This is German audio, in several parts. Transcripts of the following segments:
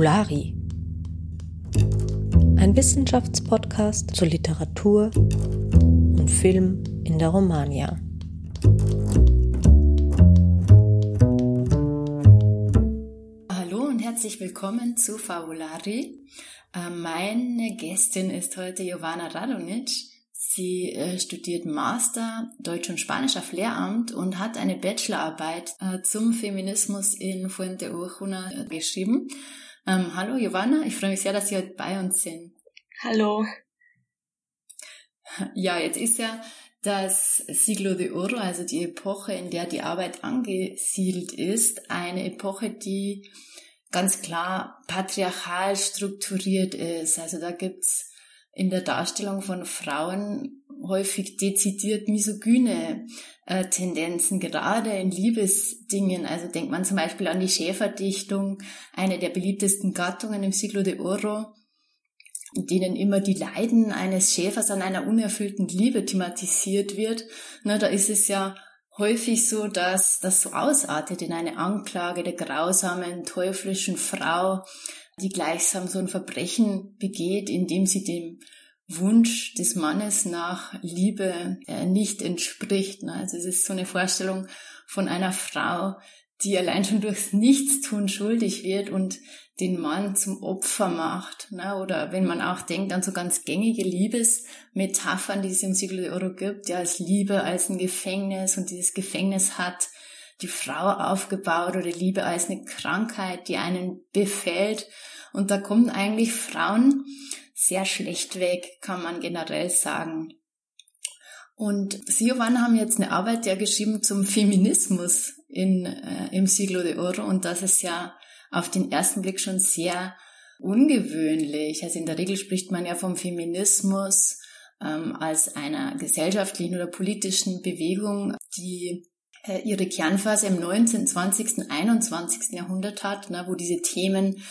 Fabulari. Ein Wissenschaftspodcast zur Literatur und Film in der Romagna. Hallo und herzlich willkommen zu Fabulari. Äh, meine Gästin ist heute Jovana Radonic. Sie äh, studiert Master Deutsch und Spanisch auf Lehramt und hat eine Bachelorarbeit äh, zum Feminismus in Fuente Urjuna geschrieben. Ähm, hallo Giovanna, ich freue mich sehr, dass Sie heute bei uns sind. Hallo. Ja, jetzt ist ja das Siglo de Oro, also die Epoche, in der die Arbeit angesiedelt ist, eine Epoche, die ganz klar patriarchal strukturiert ist. Also da gibt's in der Darstellung von Frauen häufig dezidiert misogyne äh, Tendenzen, gerade in Liebesdingen. Also denkt man zum Beispiel an die Schäferdichtung, eine der beliebtesten Gattungen im Siglo de Oro, in denen immer die Leiden eines Schäfers an einer unerfüllten Liebe thematisiert wird. Na, da ist es ja häufig so, dass das so ausartet in eine Anklage der grausamen, teuflischen Frau, die gleichsam so ein Verbrechen begeht, indem sie dem Wunsch des Mannes nach Liebe nicht entspricht. Ne? Also es ist so eine Vorstellung von einer Frau, die allein schon durchs Nichtstun schuldig wird und den Mann zum Opfer macht. Ne? Oder wenn man auch denkt an so ganz gängige Liebesmetaphern, die es im Siglo de Oro gibt, ja, als Liebe als ein Gefängnis und dieses Gefängnis hat die Frau aufgebaut oder Liebe als eine Krankheit, die einen befällt. Und da kommen eigentlich Frauen sehr schlecht weg, kann man generell sagen. Und Sie, Giovanna, haben jetzt eine Arbeit ja geschrieben zum Feminismus in, äh, im Siglo de Oro und das ist ja auf den ersten Blick schon sehr ungewöhnlich. Also in der Regel spricht man ja vom Feminismus ähm, als einer gesellschaftlichen oder politischen Bewegung, die äh, ihre Kernphase im 19., 20., 21. Jahrhundert hat, ne, wo diese Themen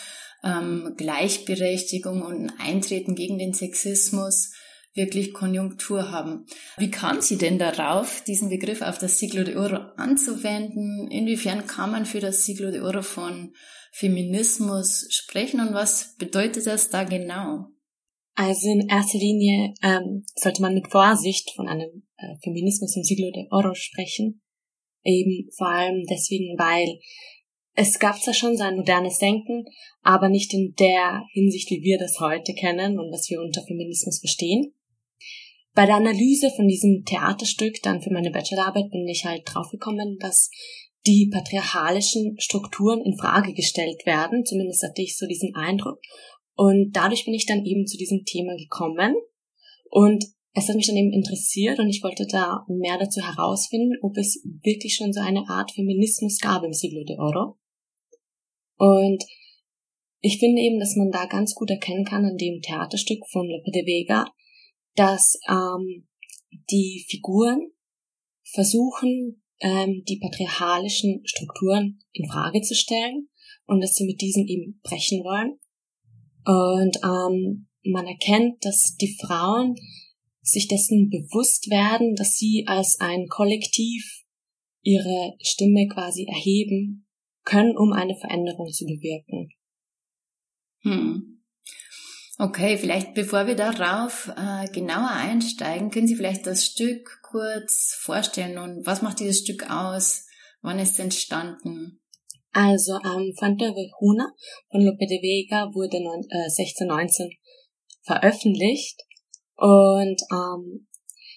ähm, Gleichberechtigung und Eintreten gegen den Sexismus wirklich Konjunktur haben. Wie kam sie denn darauf, diesen Begriff auf das Siglo de Oro anzuwenden? Inwiefern kann man für das Siglo de Oro von Feminismus sprechen und was bedeutet das da genau? Also in erster Linie ähm, sollte man mit Vorsicht von einem äh, Feminismus im Siglo de Oro sprechen, Eben vor allem deswegen, weil es gab zwar schon so ein modernes Denken, aber nicht in der Hinsicht, wie wir das heute kennen und was wir unter Feminismus verstehen. Bei der Analyse von diesem Theaterstück dann für meine Bachelorarbeit bin ich halt draufgekommen, dass die patriarchalischen Strukturen in Frage gestellt werden. Zumindest hatte ich so diesen Eindruck. Und dadurch bin ich dann eben zu diesem Thema gekommen. Und es hat mich dann eben interessiert und ich wollte da mehr dazu herausfinden, ob es wirklich schon so eine Art Feminismus gab im Siglo de Oro. Und ich finde eben, dass man da ganz gut erkennen kann an dem Theaterstück von Lope de Vega, dass ähm, die Figuren versuchen, ähm, die patriarchalischen Strukturen in Frage zu stellen und dass sie mit diesen eben brechen wollen. Und ähm, man erkennt, dass die Frauen sich dessen bewusst werden, dass sie als ein Kollektiv ihre Stimme quasi erheben können, um eine Veränderung zu bewirken. Hm. Okay, vielleicht bevor wir darauf äh, genauer einsteigen, können Sie vielleicht das Stück kurz vorstellen und was macht dieses Stück aus? Wann ist es entstanden? Also ähm, Fanta Vejuna von Lope de Vega wurde äh, 1619 veröffentlicht und ähm,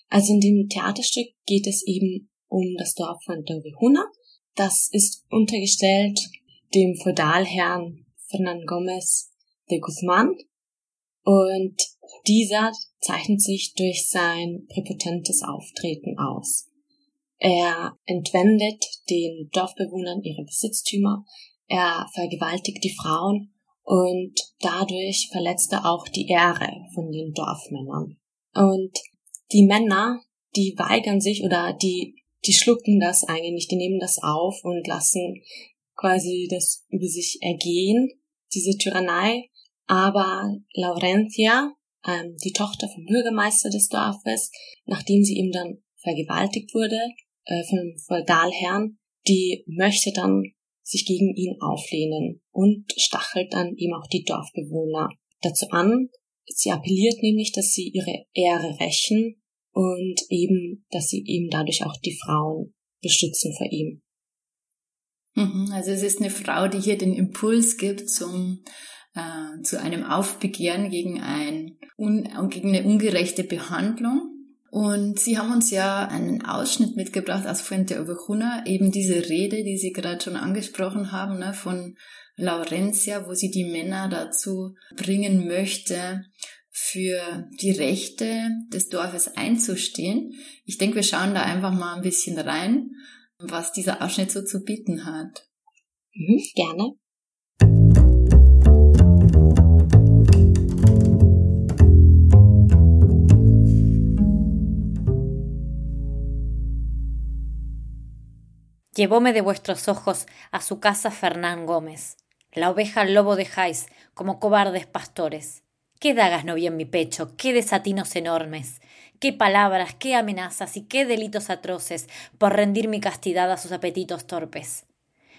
also in dem Theaterstück geht es eben um das Dorf von Torrejuna. Das ist untergestellt dem Feudalherrn Fernan Gomez de Guzman. Und dieser zeichnet sich durch sein präpotentes Auftreten aus. Er entwendet den Dorfbewohnern ihre Besitztümer, er vergewaltigt die Frauen und dadurch verletzt er auch die Ehre von den Dorfmännern. Und die Männer, die weigern sich oder die, die schlucken das eigentlich die nehmen das auf und lassen quasi das über sich ergehen, diese Tyrannei. Aber Laurentia, ähm, die Tochter vom Bürgermeister des Dorfes, nachdem sie ihm dann vergewaltigt wurde äh, einem Feudalherrn, die möchte dann sich gegen ihn auflehnen und stachelt dann eben auch die Dorfbewohner dazu an. Sie appelliert nämlich, dass sie ihre Ehre rächen und eben, dass sie eben dadurch auch die Frauen beschützen vor ihm. Mhm, also es ist eine Frau, die hier den Impuls gibt zum äh, zu einem Aufbegehren gegen ein un, gegen eine ungerechte Behandlung. Und Sie haben uns ja einen Ausschnitt mitgebracht aus Fuente Ovejuna, eben diese Rede, die Sie gerade schon angesprochen haben, ne, von Laurentia, wo sie die Männer dazu bringen möchte, für die Rechte des Dorfes einzustehen. Ich denke, wir schauen da einfach mal ein bisschen rein, was dieser Ausschnitt so zu bieten hat. Mhm, gerne. Llevóme de vuestros ojos a su casa Fernán Gómez. La oveja al lobo dejáis, como cobardes pastores. Qué dagas no vi en mi pecho, qué desatinos enormes, qué palabras, qué amenazas y qué delitos atroces por rendir mi castidad a sus apetitos torpes.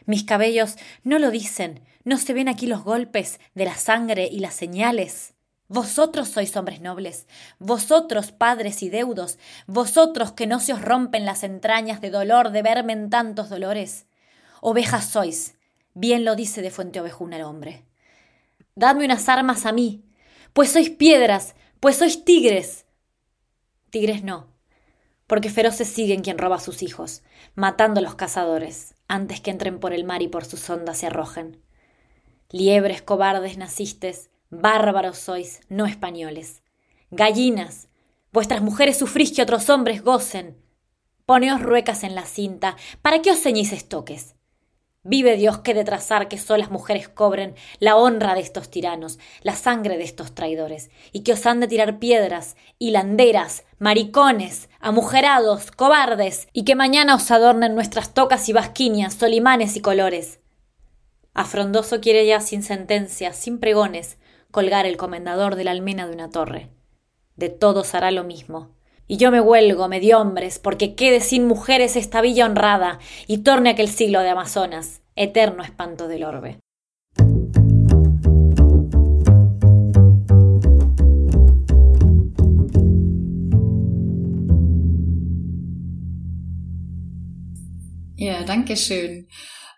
Mis cabellos no lo dicen, no se ven aquí los golpes de la sangre y las señales. Vosotros sois hombres nobles, vosotros padres y deudos, vosotros que no se os rompen las entrañas de dolor de verme en tantos dolores. Ovejas sois, bien lo dice de Fuente Ovejuna el hombre. Dadme unas armas a mí, pues sois piedras, pues sois tigres. Tigres no, porque feroces siguen quien roba a sus hijos, matando a los cazadores, antes que entren por el mar y por sus ondas se arrojen. Liebres cobardes nacistes, Bárbaros sois, no españoles. Gallinas, vuestras mujeres sufrís que otros hombres gocen. Poneos ruecas en la cinta, ¿para qué os ceñís estoques? Vive Dios que de trazar que solas mujeres cobren la honra de estos tiranos, la sangre de estos traidores, y que os han de tirar piedras, hilanderas, maricones, amujerados, cobardes, y que mañana os adornen nuestras tocas y basquiñas, solimanes y colores. Afrondoso quiere ya sin sentencia, sin pregones, colgar el comendador de la almena de una torre. De todos hará lo mismo. Y yo me huelgo, medio hombres, porque quede sin mujeres esta villa honrada y torne aquel siglo de Amazonas, eterno espanto del orbe. Ja, danke schön.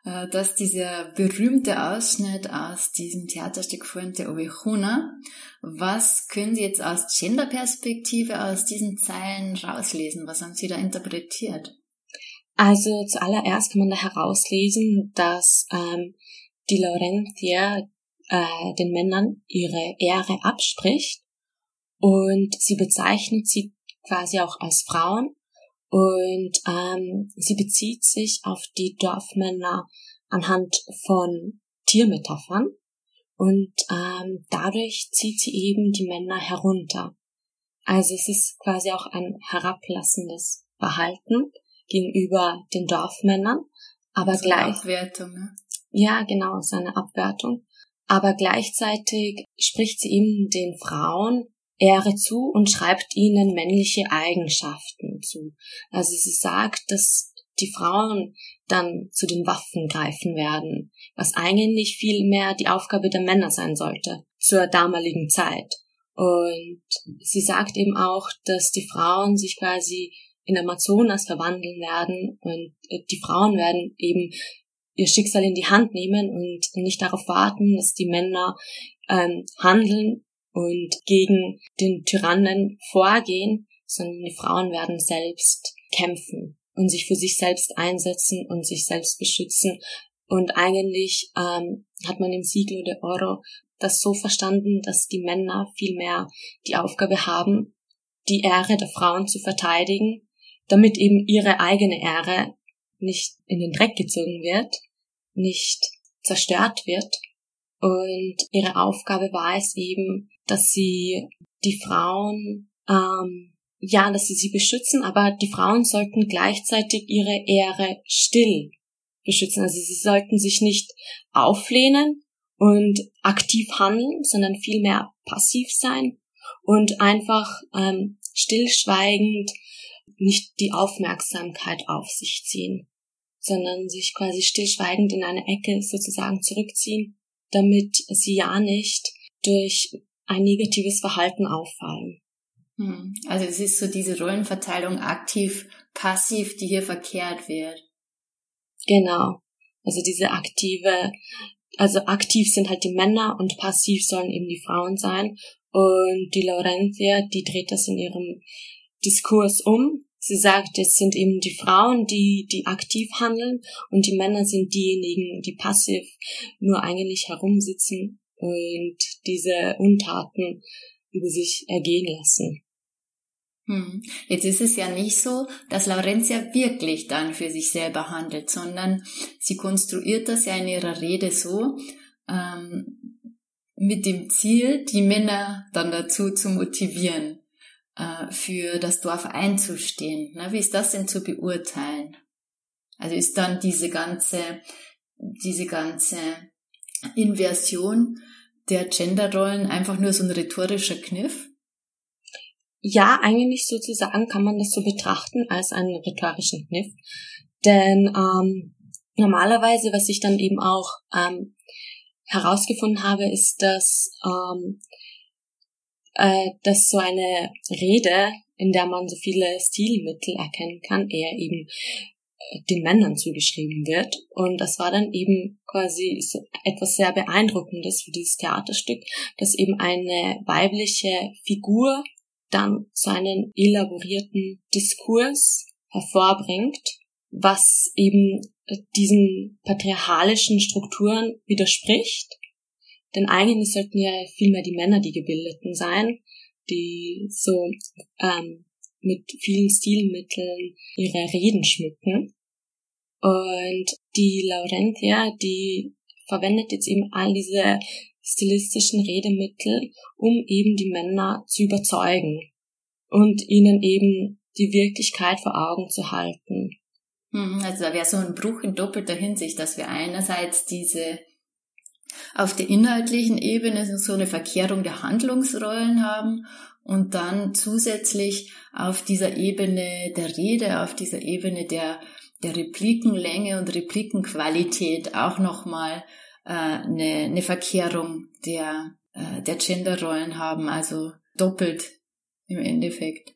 Äh, dass dieser berühmte Ausschnitt aus diesem Theaterstück Fuente Ovejuna, was können Sie jetzt aus Genderperspektive aus diesen Zeilen rauslesen? Was haben Sie da interpretiert? Also zuallererst kann man da herauslesen, dass ähm, die Laurentia äh, den Männern ihre Ehre abspricht und sie bezeichnet sie quasi auch als Frauen und ähm, sie bezieht sich auf die Dorfmänner anhand von Tiermetaphern und ähm, dadurch zieht sie eben die Männer herunter. Also es ist quasi auch ein herablassendes Verhalten gegenüber den Dorfmännern, aber so gleich Abwertung, ne? ja genau seine Abwertung, aber gleichzeitig spricht sie eben den Frauen Ehre zu und schreibt ihnen männliche Eigenschaften zu. Also sie sagt, dass die Frauen dann zu den Waffen greifen werden, was eigentlich viel mehr die Aufgabe der Männer sein sollte zur damaligen Zeit. Und sie sagt eben auch, dass die Frauen sich quasi in Amazonas verwandeln werden und die Frauen werden eben ihr Schicksal in die Hand nehmen und nicht darauf warten, dass die Männer ähm, handeln und gegen den Tyrannen vorgehen, sondern die Frauen werden selbst kämpfen und sich für sich selbst einsetzen und sich selbst beschützen. Und eigentlich ähm, hat man im Siglo de Oro das so verstanden, dass die Männer vielmehr die Aufgabe haben, die Ehre der Frauen zu verteidigen, damit eben ihre eigene Ehre nicht in den Dreck gezogen wird, nicht zerstört wird. Und ihre Aufgabe war es eben, dass sie die Frauen, ähm, ja, dass sie sie beschützen, aber die Frauen sollten gleichzeitig ihre Ehre still beschützen. Also sie sollten sich nicht auflehnen und aktiv handeln, sondern vielmehr passiv sein und einfach ähm, stillschweigend nicht die Aufmerksamkeit auf sich ziehen. sondern sich quasi stillschweigend in eine Ecke sozusagen zurückziehen, damit sie ja nicht durch ein negatives Verhalten auffallen. Hm. Also es ist so diese Rollenverteilung aktiv, passiv, die hier verkehrt wird. Genau. Also diese aktive, also aktiv sind halt die Männer und passiv sollen eben die Frauen sein. Und die Laurentia, die dreht das in ihrem Diskurs um. Sie sagt, es sind eben die Frauen, die, die aktiv handeln und die Männer sind diejenigen, die passiv nur eigentlich herumsitzen und diese Untaten über sich ergehen lassen. Hm. Jetzt ist es ja nicht so, dass Laurentia wirklich dann für sich selber handelt, sondern sie konstruiert das ja in ihrer Rede so, ähm, mit dem Ziel, die Männer dann dazu zu motivieren, äh, für das Dorf einzustehen. Na, wie ist das denn zu beurteilen? Also ist dann diese ganze, diese ganze Inversion der Genderrollen einfach nur so ein rhetorischer Kniff? Ja, eigentlich sozusagen kann man das so betrachten als einen rhetorischen Kniff. Denn ähm, normalerweise, was ich dann eben auch ähm, herausgefunden habe, ist, dass, ähm, äh, dass so eine Rede, in der man so viele Stilmittel erkennen kann, eher eben den Männern zugeschrieben wird. Und das war dann eben quasi etwas sehr Beeindruckendes für dieses Theaterstück, dass eben eine weibliche Figur dann so einen elaborierten Diskurs hervorbringt, was eben diesen patriarchalischen Strukturen widerspricht. Denn eigentlich sollten ja vielmehr die Männer die Gebildeten sein, die so ähm, mit vielen Stilmitteln ihre Reden schmücken. Und die Laurentia, die verwendet jetzt eben all diese stilistischen Redemittel, um eben die Männer zu überzeugen und ihnen eben die Wirklichkeit vor Augen zu halten. Hm, also da wäre so ein Bruch in doppelter Hinsicht, dass wir einerseits diese auf der inhaltlichen Ebene so eine Verkehrung der Handlungsrollen haben und dann zusätzlich auf dieser Ebene der Rede, auf dieser Ebene der, der Replikenlänge und Replikenqualität auch nochmal äh, eine, eine Verkehrung der, äh, der Genderrollen haben, also doppelt im Endeffekt.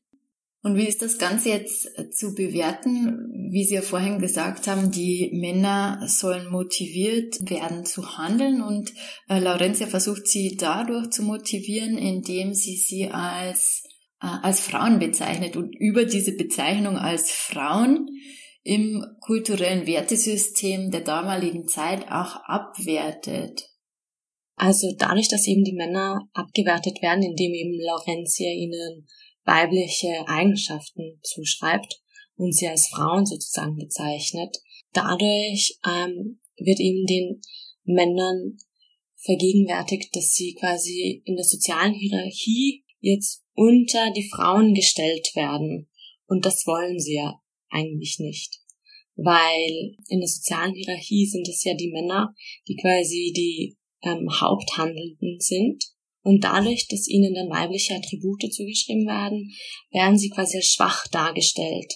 Und wie ist das Ganze jetzt äh, zu bewerten? Wie Sie ja vorhin gesagt haben, die Männer sollen motiviert werden zu handeln und äh, Laurentia versucht sie dadurch zu motivieren, indem sie sie als, äh, als Frauen bezeichnet und über diese Bezeichnung als Frauen im kulturellen Wertesystem der damaligen Zeit auch abwertet. Also dadurch, dass eben die Männer abgewertet werden, indem eben Laurentia ihnen weibliche Eigenschaften zuschreibt und sie als Frauen sozusagen bezeichnet, dadurch ähm, wird eben den Männern vergegenwärtigt, dass sie quasi in der sozialen Hierarchie jetzt unter die Frauen gestellt werden. Und das wollen sie ja eigentlich nicht. Weil in der sozialen Hierarchie sind es ja die Männer, die quasi die ähm, Haupthandelnden sind. Und dadurch, dass ihnen dann weibliche Attribute zugeschrieben werden, werden sie quasi als schwach dargestellt,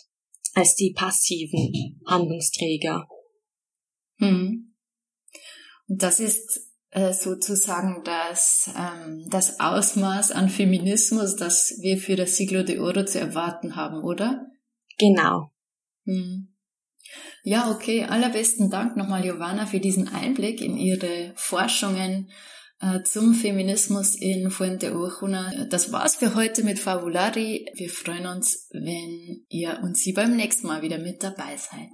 als die passiven Handlungsträger. Hm. Und das ist äh, sozusagen das, ähm, das Ausmaß an Feminismus, das wir für das Siglo de Oro zu erwarten haben, oder? Genau. Hm. Ja, okay. Allerbesten Dank nochmal, Giovanna, für diesen Einblick in Ihre Forschungen zum Feminismus in Fuente Ojuna. Das war's für heute mit Fabulari. Wir freuen uns, wenn ihr und Sie beim nächsten Mal wieder mit dabei seid.